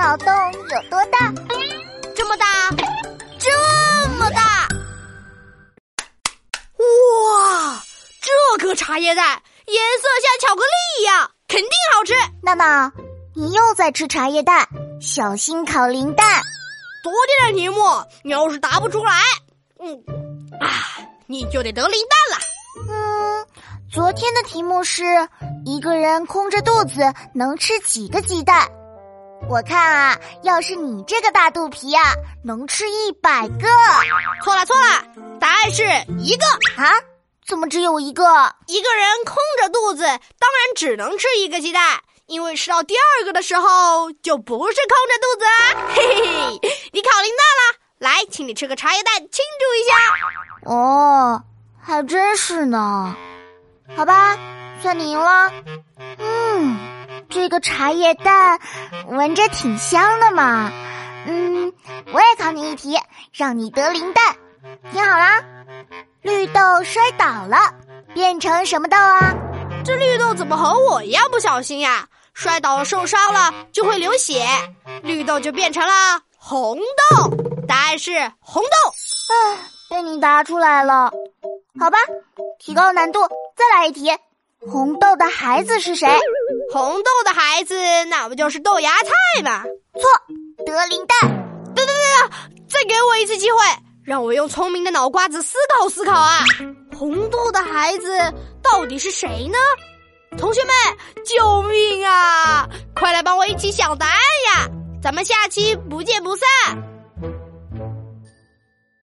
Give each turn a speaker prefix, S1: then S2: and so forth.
S1: 脑洞有多大？
S2: 这么大，这么大！哇，这颗茶叶蛋颜色像巧克力一样，肯定好吃。
S1: 娜娜，你又在吃茶叶蛋，小心烤零蛋。
S2: 昨天的题目你要是答不出来，嗯，啊，你就得得零蛋了。
S1: 嗯，昨天的题目是一个人空着肚子能吃几个鸡蛋？我看啊，要是你这个大肚皮啊，能吃一百个。
S2: 错了错了，答案是一个
S1: 啊？怎么只有一个？
S2: 一个人空着肚子，当然只能吃一个鸡蛋，因为吃到第二个的时候就不是空着肚子啦。嘿嘿嘿，你考零蛋了，来，请你吃个茶叶蛋庆祝一下。
S1: 哦，还真是呢。好吧，算你赢了。嗯。这个茶叶蛋闻着挺香的嘛，嗯，我也考你一题，让你得零蛋。听好啦，绿豆摔倒了，变成什么豆啊？
S2: 这绿豆怎么和我一样不小心呀？摔倒了受伤了就会流血，绿豆就变成了红豆。答案是红豆。
S1: 唉，被你答出来了。好吧，提高难度，再来一题。红豆的孩子是谁？
S2: 红豆的孩子，那不就是豆芽菜吗？
S1: 错，得林蛋。
S2: 等等等等，再给我一次机会，让我用聪明的脑瓜子思考思考啊！红豆的孩子到底是谁呢？同学们，救命啊！快来帮我一起想答案呀！咱们下期不见不散。